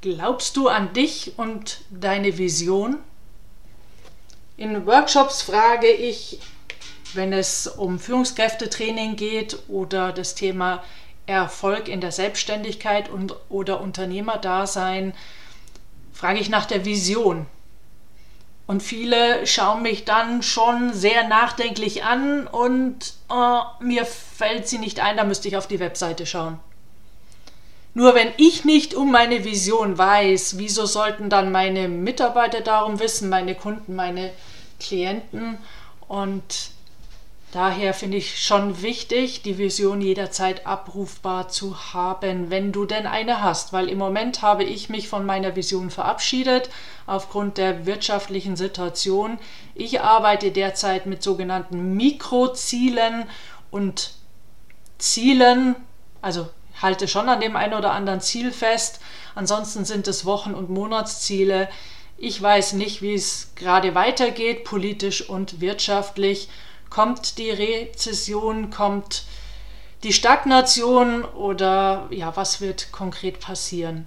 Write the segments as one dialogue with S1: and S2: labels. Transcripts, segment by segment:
S1: Glaubst du an dich und deine Vision? In Workshops frage ich, wenn es um Führungskräftetraining geht oder das Thema Erfolg in der Selbstständigkeit und, oder Unternehmerdasein, frage ich nach der Vision. Und viele schauen mich dann schon sehr nachdenklich an und oh, mir fällt sie nicht ein, da müsste ich auf die Webseite schauen. Nur wenn ich nicht um meine Vision weiß, wieso sollten dann meine Mitarbeiter darum wissen, meine Kunden, meine Klienten? Und daher finde ich schon wichtig, die Vision jederzeit abrufbar zu haben, wenn du denn eine hast, weil im Moment habe ich mich von meiner Vision verabschiedet aufgrund der wirtschaftlichen Situation. Ich arbeite derzeit mit sogenannten Mikrozielen und Zielen, also halte schon an dem einen oder anderen Ziel fest. Ansonsten sind es Wochen- und Monatsziele. Ich weiß nicht, wie es gerade weitergeht, politisch und wirtschaftlich. Kommt die Rezession, kommt die Stagnation oder ja, was wird konkret passieren?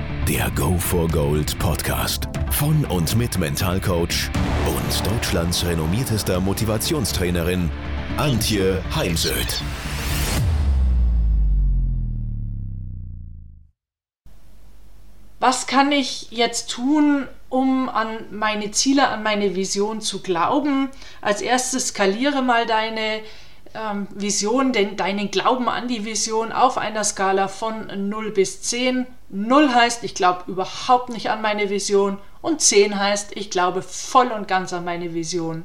S2: Der Go for Gold Podcast von und mit Mentalcoach und Deutschlands renommiertester Motivationstrainerin Antje Heimsöth.
S1: Was kann ich jetzt tun, um an meine Ziele, an meine Vision zu glauben? Als erstes skaliere mal deine ähm, Vision, den, deinen Glauben an die Vision auf einer Skala von 0 bis 10. 0 heißt, ich glaube überhaupt nicht an meine Vision und 10 heißt, ich glaube voll und ganz an meine Vision.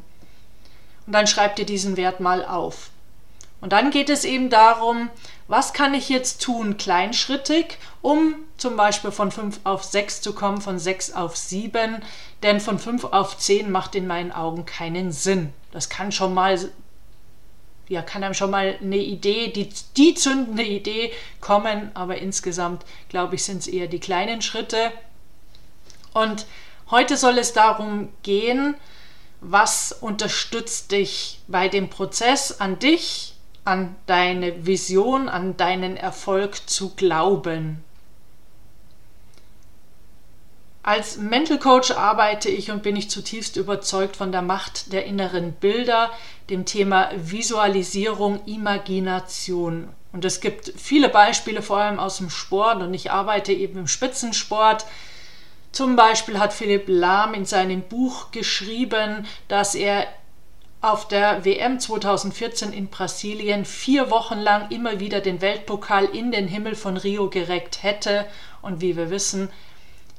S1: Und dann schreib dir diesen Wert mal auf. Und dann geht es eben darum, was kann ich jetzt tun, kleinschrittig, um zum Beispiel von 5 auf 6 zu kommen, von 6 auf 7, denn von 5 auf 10 macht in meinen Augen keinen Sinn. Das kann schon mal ja, kann einem schon mal eine Idee, die, die zündende Idee kommen, aber insgesamt, glaube ich, sind es eher die kleinen Schritte. Und heute soll es darum gehen, was unterstützt dich bei dem Prozess an dich, an deine Vision, an deinen Erfolg zu glauben. Als Mental Coach arbeite ich und bin ich zutiefst überzeugt von der Macht der inneren Bilder, dem Thema Visualisierung, Imagination. Und es gibt viele Beispiele, vor allem aus dem Sport, und ich arbeite eben im Spitzensport. Zum Beispiel hat Philipp Lahm in seinem Buch geschrieben, dass er auf der WM 2014 in Brasilien vier Wochen lang immer wieder den Weltpokal in den Himmel von Rio gereckt hätte. Und wie wir wissen,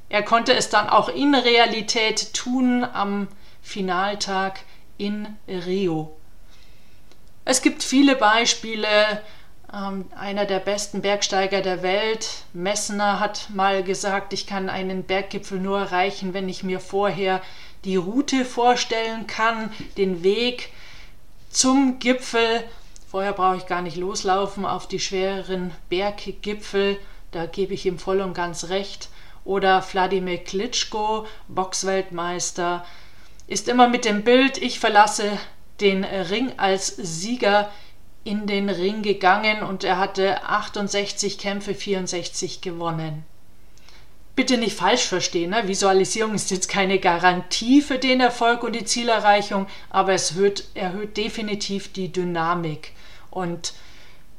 S1: er konnte es dann auch in Realität tun am Finaltag in Rio. Es gibt viele Beispiele. Ähm, einer der besten Bergsteiger der Welt, Messner, hat mal gesagt, ich kann einen Berggipfel nur erreichen, wenn ich mir vorher die Route vorstellen kann, den Weg zum Gipfel. Vorher brauche ich gar nicht loslaufen auf die schwereren Berggipfel. Da gebe ich ihm voll und ganz recht oder Wladimir Klitschko, Boxweltmeister, ist immer mit dem Bild, ich verlasse den Ring als Sieger in den Ring gegangen und er hatte 68 Kämpfe, 64 gewonnen. Bitte nicht falsch verstehen, ne? Visualisierung ist jetzt keine Garantie für den Erfolg und die Zielerreichung, aber es erhöht, erhöht definitiv die Dynamik. Und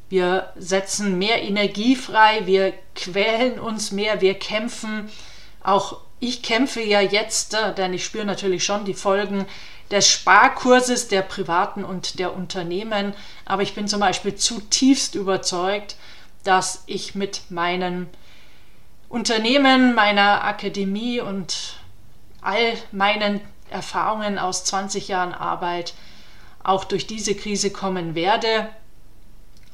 S1: wir setzen mehr Energie frei, wir quälen uns mehr, wir kämpfen. Auch ich kämpfe ja jetzt, äh, denn ich spüre natürlich schon die Folgen des Sparkurses der Privaten und der Unternehmen. Aber ich bin zum Beispiel zutiefst überzeugt, dass ich mit meinen Unternehmen, meiner Akademie und all meinen Erfahrungen aus 20 Jahren Arbeit auch durch diese Krise kommen werde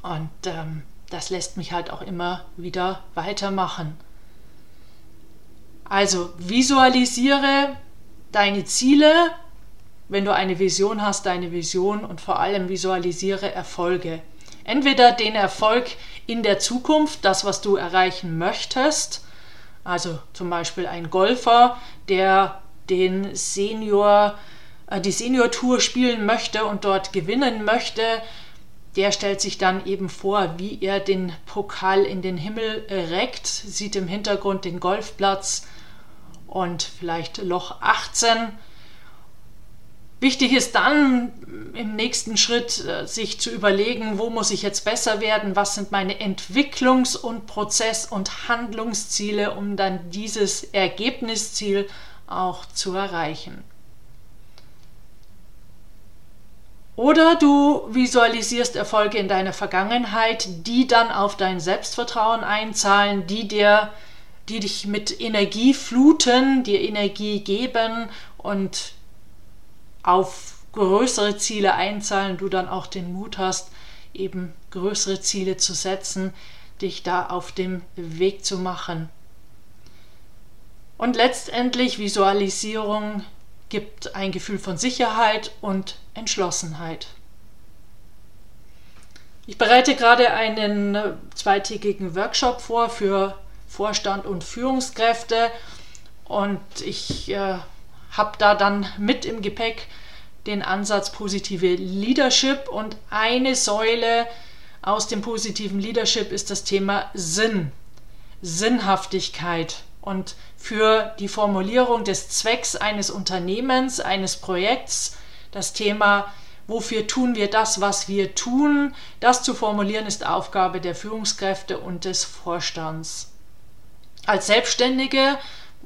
S1: Und ähm, das lässt mich halt auch immer wieder weitermachen. Also visualisiere deine Ziele, wenn du eine Vision hast, deine Vision und vor allem visualisiere Erfolge. Entweder den Erfolg in der Zukunft, das, was du erreichen möchtest, also zum Beispiel ein Golfer, der den Senior, äh, die Senior Tour spielen möchte und dort gewinnen möchte, der stellt sich dann eben vor, wie er den Pokal in den Himmel reckt, sieht im Hintergrund den Golfplatz und vielleicht Loch 18. Wichtig ist dann im nächsten Schritt äh, sich zu überlegen, wo muss ich jetzt besser werden, was sind meine Entwicklungs- und Prozess- und Handlungsziele, um dann dieses Ergebnisziel auch zu erreichen. Oder du visualisierst Erfolge in deiner Vergangenheit, die dann auf dein Selbstvertrauen einzahlen, die dir, die dich mit Energie fluten, dir Energie geben und auf größere Ziele einzahlen, du dann auch den Mut hast, eben größere Ziele zu setzen, dich da auf dem Weg zu machen. Und letztendlich Visualisierung gibt ein Gefühl von Sicherheit und Entschlossenheit. Ich bereite gerade einen zweitägigen Workshop vor für Vorstand und Führungskräfte und ich äh, habe da dann mit im Gepäck den Ansatz positive Leadership und eine Säule aus dem positiven Leadership ist das Thema Sinn, Sinnhaftigkeit. Und für die Formulierung des Zwecks eines Unternehmens, eines Projekts, das Thema, wofür tun wir das, was wir tun, das zu formulieren, ist Aufgabe der Führungskräfte und des Vorstands. Als Selbstständige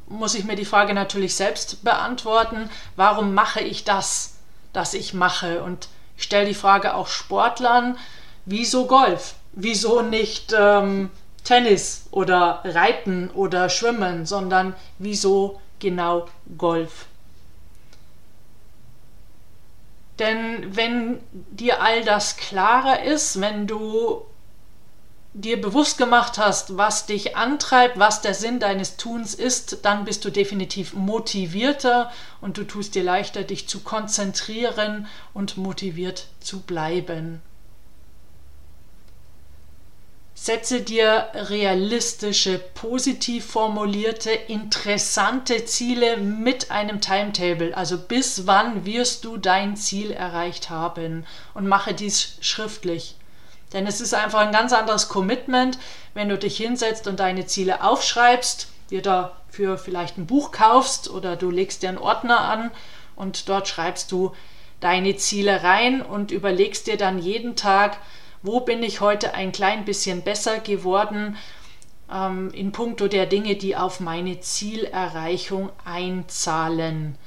S1: muss ich mir die Frage natürlich selbst beantworten, warum mache ich das, das ich mache? Und ich stelle die Frage auch Sportlern, wieso Golf? Wieso nicht ähm, Tennis oder Reiten oder Schwimmen, sondern wieso genau Golf? Denn wenn dir all das klarer ist, wenn du dir bewusst gemacht hast, was dich antreibt, was der Sinn deines Tuns ist, dann bist du definitiv motivierter und du tust dir leichter, dich zu konzentrieren und motiviert zu bleiben. Setze dir realistische, positiv formulierte, interessante Ziele mit einem Timetable. Also bis wann wirst du dein Ziel erreicht haben und mache dies schriftlich. Denn es ist einfach ein ganz anderes Commitment, wenn du dich hinsetzt und deine Ziele aufschreibst, dir dafür vielleicht ein Buch kaufst oder du legst dir einen Ordner an und dort schreibst du deine Ziele rein und überlegst dir dann jeden Tag, wo bin ich heute ein klein bisschen besser geworden ähm, in puncto der Dinge, die auf meine Zielerreichung einzahlen.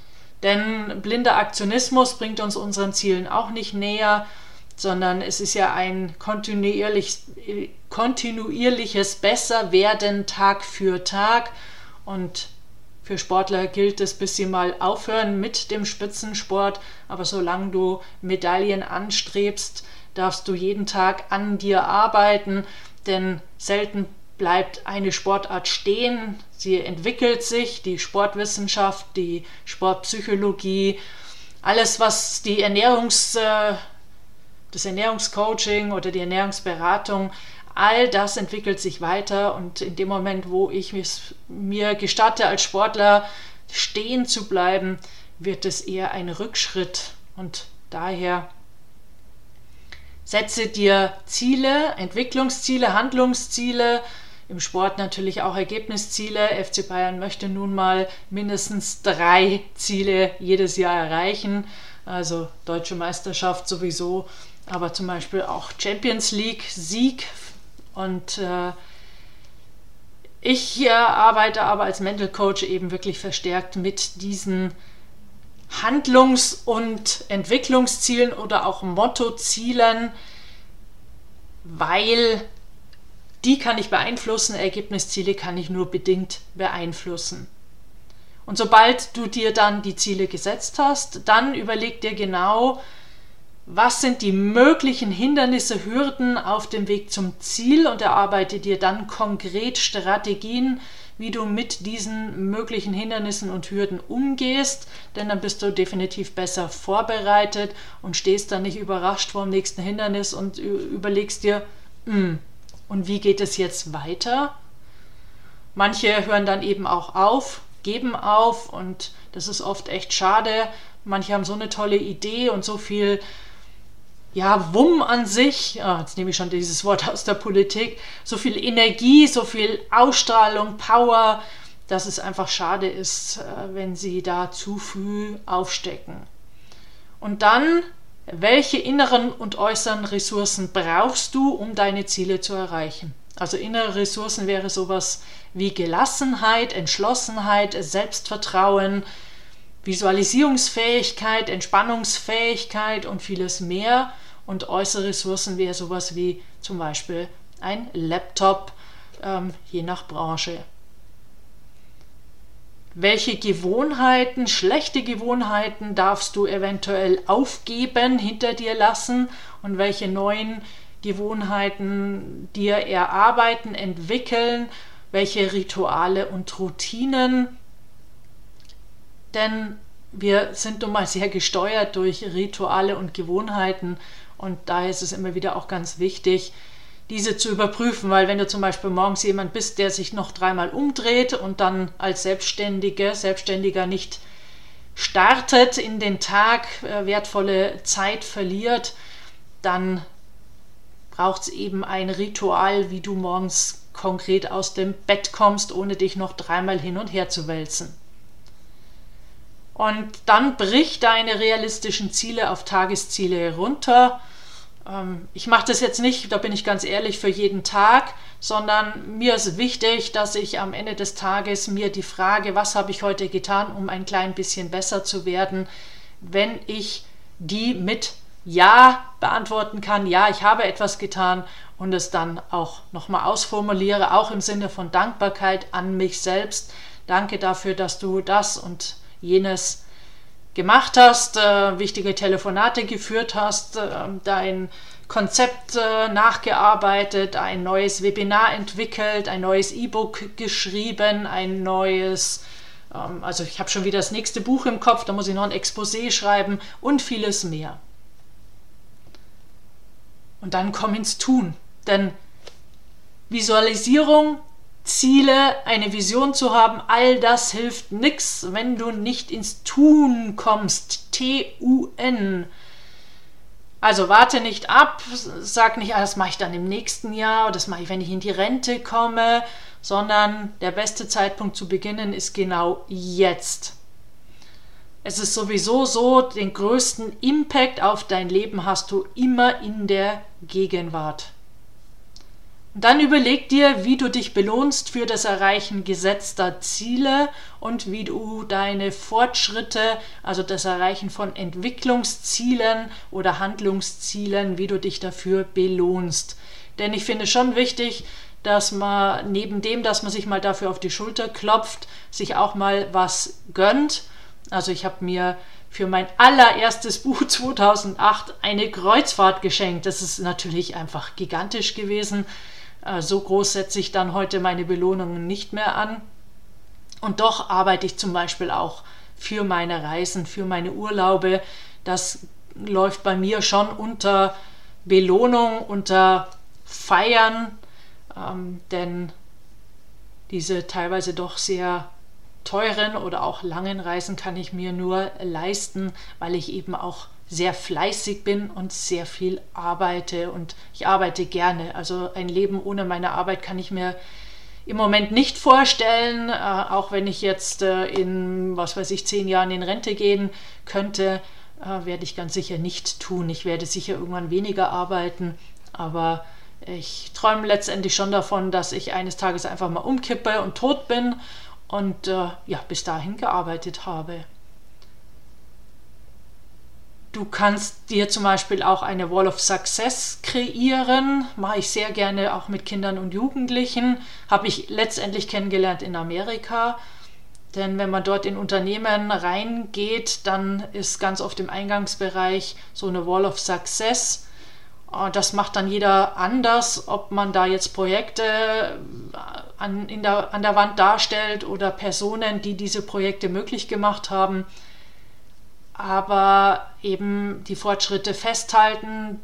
S1: Denn blinder Aktionismus bringt uns unseren Zielen auch nicht näher, sondern es ist ja ein kontinuierlich, kontinuierliches Besserwerden Tag für Tag und für Sportler gilt es, bis sie mal aufhören mit dem Spitzensport, aber solange du Medaillen anstrebst, darfst du jeden Tag an dir arbeiten, denn selten bleibt eine Sportart stehen. Sie entwickelt sich, die Sportwissenschaft, die Sportpsychologie, alles, was die Ernährungs, äh, das Ernährungscoaching oder die Ernährungsberatung, all das entwickelt sich weiter und in dem Moment, wo ich mir gestatte, als Sportler stehen zu bleiben, wird es eher ein Rückschritt und daher Setze dir Ziele, Entwicklungsziele, Handlungsziele, im Sport natürlich auch Ergebnisziele. FC Bayern möchte nun mal mindestens drei Ziele jedes Jahr erreichen. Also deutsche Meisterschaft sowieso, aber zum Beispiel auch Champions League Sieg. Und äh, ich äh, arbeite aber als Mental Coach eben wirklich verstärkt mit diesen Handlungs- und Entwicklungszielen oder auch Mottozielen, weil die kann ich beeinflussen, Ergebnisziele kann ich nur bedingt beeinflussen. Und sobald du dir dann die Ziele gesetzt hast, dann überleg dir genau, was sind die möglichen Hindernisse, Hürden auf dem Weg zum Ziel und erarbeite dir dann konkret Strategien, wie du mit diesen möglichen Hindernissen und Hürden umgehst, denn dann bist du definitiv besser vorbereitet und stehst dann nicht überrascht vor dem nächsten Hindernis und überlegst dir, hm, und wie geht es jetzt weiter? Manche hören dann eben auch auf, geben auf und das ist oft echt schade. Manche haben so eine tolle Idee und so viel ja, Wumm an sich, ah, jetzt nehme ich schon dieses Wort aus der Politik, so viel Energie, so viel Ausstrahlung, Power, dass es einfach schade ist, äh, wenn sie da zu früh aufstecken. Und dann, welche inneren und äußeren Ressourcen brauchst du, um deine Ziele zu erreichen? Also innere Ressourcen wäre sowas wie Gelassenheit, Entschlossenheit, Selbstvertrauen, Visualisierungsfähigkeit, Entspannungsfähigkeit und vieles mehr. Und äußere Ressourcen wäre sowas wie zum Beispiel ein Laptop, ähm, je nach Branche. Welche Gewohnheiten, schlechte Gewohnheiten darfst du eventuell aufgeben, hinter dir lassen und welche neuen Gewohnheiten dir erarbeiten, entwickeln, welche Rituale und Routinen denn wir sind nun mal sehr gesteuert durch Rituale und Gewohnheiten und daher ist es immer wieder auch ganz wichtig, diese zu überprüfen, weil wenn du zum Beispiel morgens jemand bist, der sich noch dreimal umdreht und dann als Selbstständige, Selbstständiger nicht startet in den Tag, äh, wertvolle Zeit verliert, dann braucht es eben ein Ritual, wie du morgens konkret aus dem Bett kommst, ohne dich noch dreimal hin und her zu wälzen. Und dann brich deine realistischen Ziele auf Tagesziele herunter. Ähm, ich mache das jetzt nicht, da bin ich ganz ehrlich, für jeden Tag, sondern mir ist wichtig, dass ich am Ende des Tages mir die Frage, was habe ich heute getan, um ein klein bisschen besser zu werden, wenn ich die mit Ja beantworten kann, ja, ich habe etwas getan und es dann auch nochmal ausformuliere, auch im Sinne von Dankbarkeit an mich selbst. Danke dafür, dass du das und jenes gemacht hast, äh, wichtige Telefonate geführt hast, äh, dein Konzept äh, nachgearbeitet, ein neues Webinar entwickelt, ein neues E-Book geschrieben, ein neues, ähm, also ich habe schon wieder das nächste Buch im Kopf, da muss ich noch ein Exposé schreiben und vieles mehr. Und dann komm ins Tun, denn Visualisierung Ziele, eine Vision zu haben, all das hilft nichts, wenn du nicht ins Tun kommst. T-U-N. Also warte nicht ab, sag nicht, ah, das mache ich dann im nächsten Jahr oder das mache ich, wenn ich in die Rente komme, sondern der beste Zeitpunkt zu beginnen ist genau jetzt. Es ist sowieso so, den größten Impact auf dein Leben hast du immer in der Gegenwart. Dann überleg dir, wie du dich belohnst für das Erreichen gesetzter Ziele und wie du deine Fortschritte, also das Erreichen von Entwicklungszielen oder Handlungszielen, wie du dich dafür belohnst. Denn ich finde schon wichtig, dass man neben dem, dass man sich mal dafür auf die Schulter klopft, sich auch mal was gönnt. Also ich habe mir für mein allererstes Buch 2008 eine Kreuzfahrt geschenkt. Das ist natürlich einfach gigantisch gewesen. Äh, so groß setze ich dann heute meine Belohnungen nicht mehr an. Und doch arbeite ich zum Beispiel auch für meine Reisen, für meine Urlaube. Das läuft bei mir schon unter Belohnung, unter Feiern, ähm, denn diese teilweise doch sehr teuren oder auch langen Reisen kann ich mir nur leisten, weil ich eben auch sehr fleißig bin und sehr viel arbeite und ich arbeite gerne. Also ein Leben ohne meine Arbeit kann ich mir im Moment nicht vorstellen, äh, auch wenn ich jetzt äh, in, was weiß ich, zehn Jahren in Rente gehen könnte, äh, werde ich ganz sicher nicht tun. Ich werde sicher irgendwann weniger arbeiten, aber ich träume letztendlich schon davon, dass ich eines Tages einfach mal umkippe und tot bin und äh, ja, bis dahin gearbeitet habe. Du kannst dir zum Beispiel auch eine Wall of Success kreieren. Mache ich sehr gerne auch mit Kindern und Jugendlichen. Habe ich letztendlich kennengelernt in Amerika. Denn wenn man dort in Unternehmen reingeht, dann ist ganz oft im Eingangsbereich so eine Wall of Success. Das macht dann jeder anders, ob man da jetzt Projekte äh, an, der, an der Wand darstellt oder Personen, die diese Projekte möglich gemacht haben. Aber eben die Fortschritte festhalten,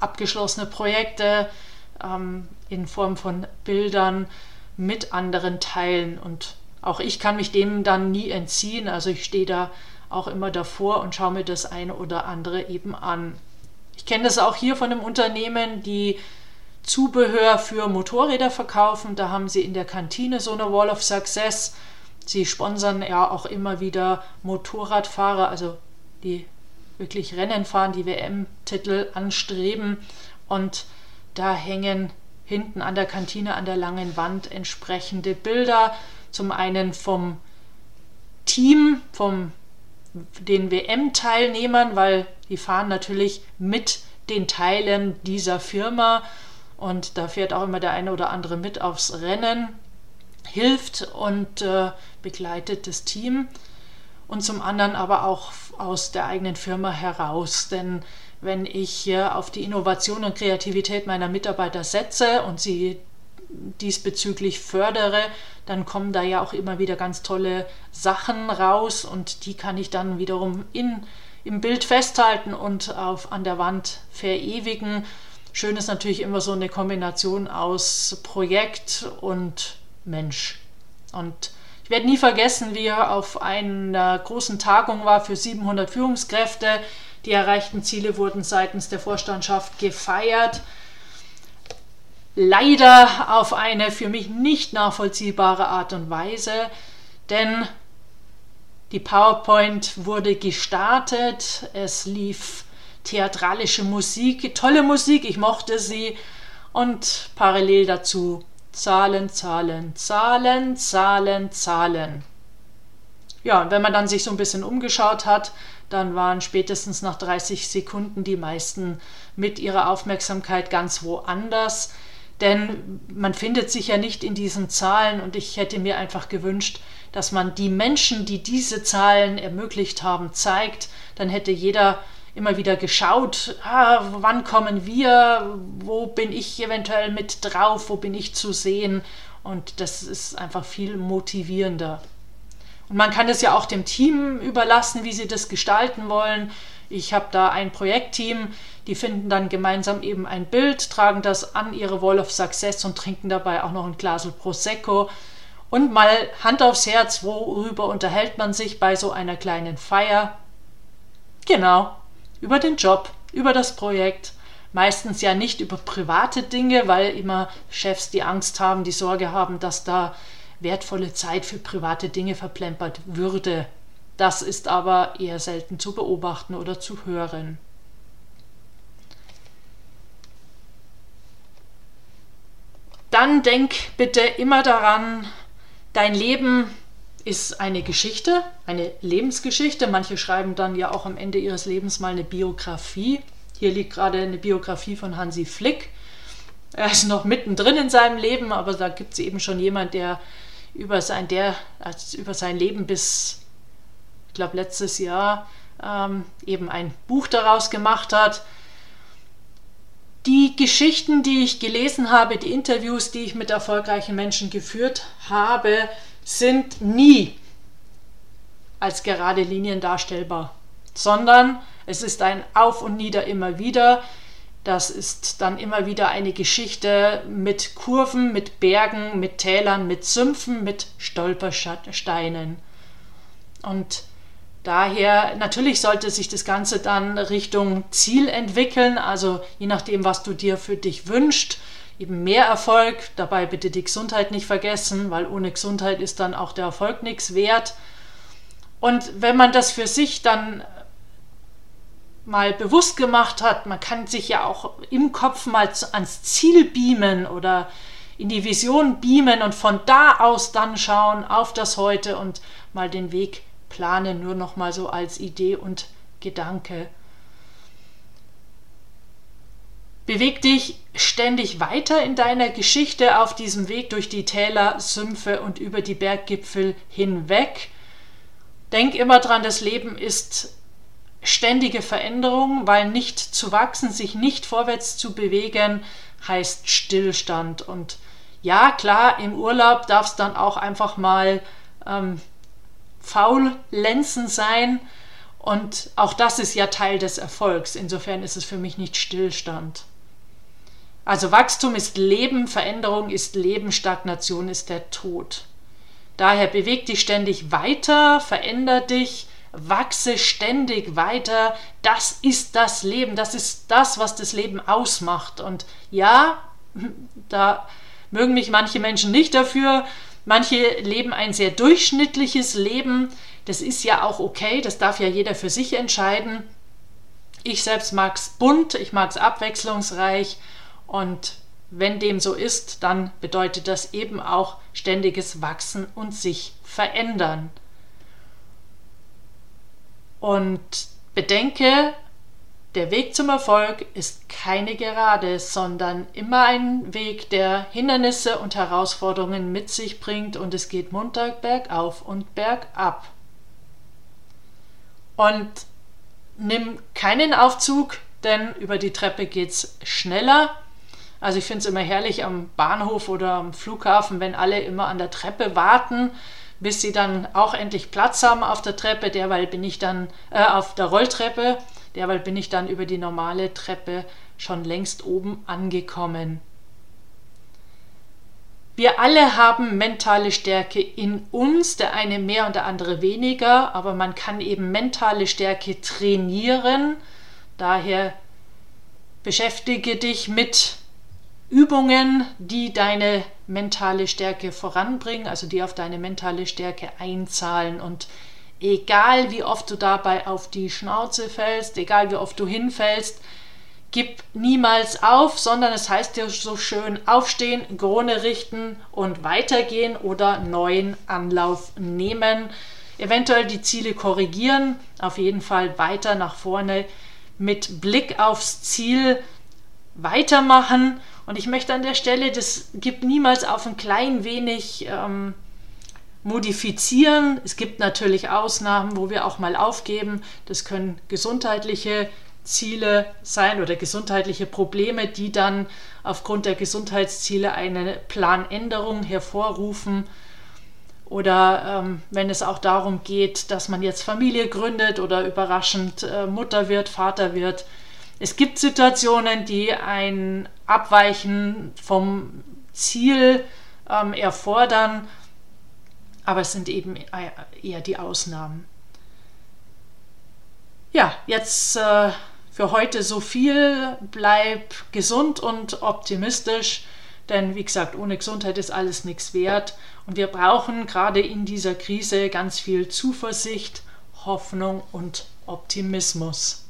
S1: abgeschlossene Projekte ähm, in Form von Bildern mit anderen teilen. Und auch ich kann mich dem dann nie entziehen. Also ich stehe da auch immer davor und schaue mir das eine oder andere eben an. Ich kenne das auch hier von einem Unternehmen, die Zubehör für Motorräder verkaufen. Da haben sie in der Kantine so eine Wall of Success. Sie sponsern ja auch immer wieder Motorradfahrer, also die wirklich Rennen fahren, die WM-Titel anstreben. Und da hängen hinten an der Kantine an der langen Wand entsprechende Bilder. Zum einen vom Team, vom den WM-Teilnehmern, weil die fahren natürlich mit den Teilen dieser Firma und da fährt auch immer der eine oder andere mit aufs Rennen, hilft und äh, begleitet das Team und zum anderen aber auch aus der eigenen Firma heraus, denn wenn ich hier auf die Innovation und Kreativität meiner Mitarbeiter setze und sie diesbezüglich fördere, dann kommen da ja auch immer wieder ganz tolle Sachen raus und die kann ich dann wiederum in, im Bild festhalten und auf, an der Wand verewigen. Schön ist natürlich immer so eine Kombination aus Projekt und Mensch. Und ich werde nie vergessen, wie er auf einer großen Tagung war für 700 Führungskräfte. Die erreichten Ziele wurden seitens der Vorstandschaft gefeiert leider auf eine für mich nicht nachvollziehbare Art und Weise, denn die PowerPoint wurde gestartet, es lief theatralische Musik, tolle Musik, ich mochte sie und parallel dazu Zahlen, Zahlen, Zahlen, Zahlen, Zahlen. Ja, und wenn man dann sich so ein bisschen umgeschaut hat, dann waren spätestens nach 30 Sekunden die meisten mit ihrer Aufmerksamkeit ganz woanders. Denn man findet sich ja nicht in diesen Zahlen und ich hätte mir einfach gewünscht, dass man die Menschen, die diese Zahlen ermöglicht haben, zeigt. Dann hätte jeder immer wieder geschaut, ah, wann kommen wir, wo bin ich eventuell mit drauf, wo bin ich zu sehen. Und das ist einfach viel motivierender. Und man kann es ja auch dem Team überlassen, wie sie das gestalten wollen. Ich habe da ein Projektteam, die finden dann gemeinsam eben ein Bild, tragen das an ihre Wall of Success und trinken dabei auch noch ein Glas Prosecco. Und mal Hand aufs Herz, worüber unterhält man sich bei so einer kleinen Feier? Genau, über den Job, über das Projekt. Meistens ja nicht über private Dinge, weil immer Chefs die Angst haben, die Sorge haben, dass da wertvolle Zeit für private Dinge verplempert würde. Das ist aber eher selten zu beobachten oder zu hören. Dann denk bitte immer daran, dein Leben ist eine Geschichte, eine Lebensgeschichte. Manche schreiben dann ja auch am Ende ihres Lebens mal eine Biografie. Hier liegt gerade eine Biografie von Hansi Flick. Er ist noch mittendrin in seinem Leben, aber da gibt es eben schon jemand, der über sein, der, über sein Leben bis ich glaube letztes Jahr, ähm, eben ein Buch daraus gemacht hat. Die Geschichten, die ich gelesen habe, die Interviews, die ich mit erfolgreichen Menschen geführt habe, sind nie als gerade Linien darstellbar, sondern es ist ein Auf und Nieder immer wieder. Das ist dann immer wieder eine Geschichte mit Kurven, mit Bergen, mit Tälern, mit Sümpfen, mit Stolpersteinen. Und Daher natürlich sollte sich das Ganze dann Richtung Ziel entwickeln, also je nachdem, was du dir für dich wünschst, eben mehr Erfolg. Dabei bitte die Gesundheit nicht vergessen, weil ohne Gesundheit ist dann auch der Erfolg nichts wert. Und wenn man das für sich dann mal bewusst gemacht hat, man kann sich ja auch im Kopf mal ans Ziel beamen oder in die Vision beamen und von da aus dann schauen auf das Heute und mal den Weg plane nur noch mal so als Idee und Gedanke. Beweg dich ständig weiter in deiner Geschichte auf diesem Weg durch die Täler, Sümpfe und über die Berggipfel hinweg. Denk immer dran, das Leben ist ständige Veränderung, weil nicht zu wachsen, sich nicht vorwärts zu bewegen, heißt Stillstand. Und ja, klar, im Urlaub darf es dann auch einfach mal ähm, faulenzen sein. Und auch das ist ja Teil des Erfolgs. Insofern ist es für mich nicht Stillstand. Also Wachstum ist Leben, Veränderung ist Leben, Stagnation ist der Tod. Daher beweg dich ständig weiter, veränder dich, wachse ständig weiter. Das ist das Leben, das ist das, was das Leben ausmacht. Und ja, da mögen mich manche Menschen nicht dafür. Manche leben ein sehr durchschnittliches Leben. Das ist ja auch okay, das darf ja jeder für sich entscheiden. Ich selbst mag es bunt, ich mag es abwechslungsreich und wenn dem so ist, dann bedeutet das eben auch ständiges Wachsen und sich verändern. Und bedenke, der Weg zum Erfolg ist keine Gerade, sondern immer ein Weg, der Hindernisse und Herausforderungen mit sich bringt und es geht munter bergauf und bergab. Und nimm keinen Aufzug, denn über die Treppe geht es schneller. Also ich finde es immer herrlich am Bahnhof oder am Flughafen, wenn alle immer an der Treppe warten bis sie dann auch endlich Platz haben auf der Treppe. Derweil bin ich dann äh, auf der Rolltreppe. Derweil bin ich dann über die normale Treppe schon längst oben angekommen. Wir alle haben mentale Stärke in uns, der eine mehr und der andere weniger, aber man kann eben mentale Stärke trainieren. Daher beschäftige dich mit Übungen, die deine mentale Stärke voranbringen, also die auf deine mentale Stärke einzahlen. Und egal wie oft du dabei auf die Schnauze fällst, egal wie oft du hinfällst, gib niemals auf, sondern es heißt ja so schön aufstehen, Krone richten und weitergehen oder neuen Anlauf nehmen. Eventuell die Ziele korrigieren, auf jeden Fall weiter nach vorne mit Blick aufs Ziel weitermachen und ich möchte an der Stelle, das gibt niemals auf ein klein wenig ähm, modifizieren. Es gibt natürlich Ausnahmen, wo wir auch mal aufgeben. Das können gesundheitliche Ziele sein oder gesundheitliche Probleme, die dann aufgrund der Gesundheitsziele eine Planänderung hervorrufen. Oder ähm, wenn es auch darum geht, dass man jetzt Familie gründet oder überraschend äh, Mutter wird, Vater wird, es gibt Situationen, die ein Abweichen vom Ziel ähm, erfordern, aber es sind eben eher die Ausnahmen. Ja, jetzt äh, für heute so viel. Bleib gesund und optimistisch, denn wie gesagt, ohne Gesundheit ist alles nichts wert. Und wir brauchen gerade in dieser Krise ganz viel Zuversicht, Hoffnung und Optimismus.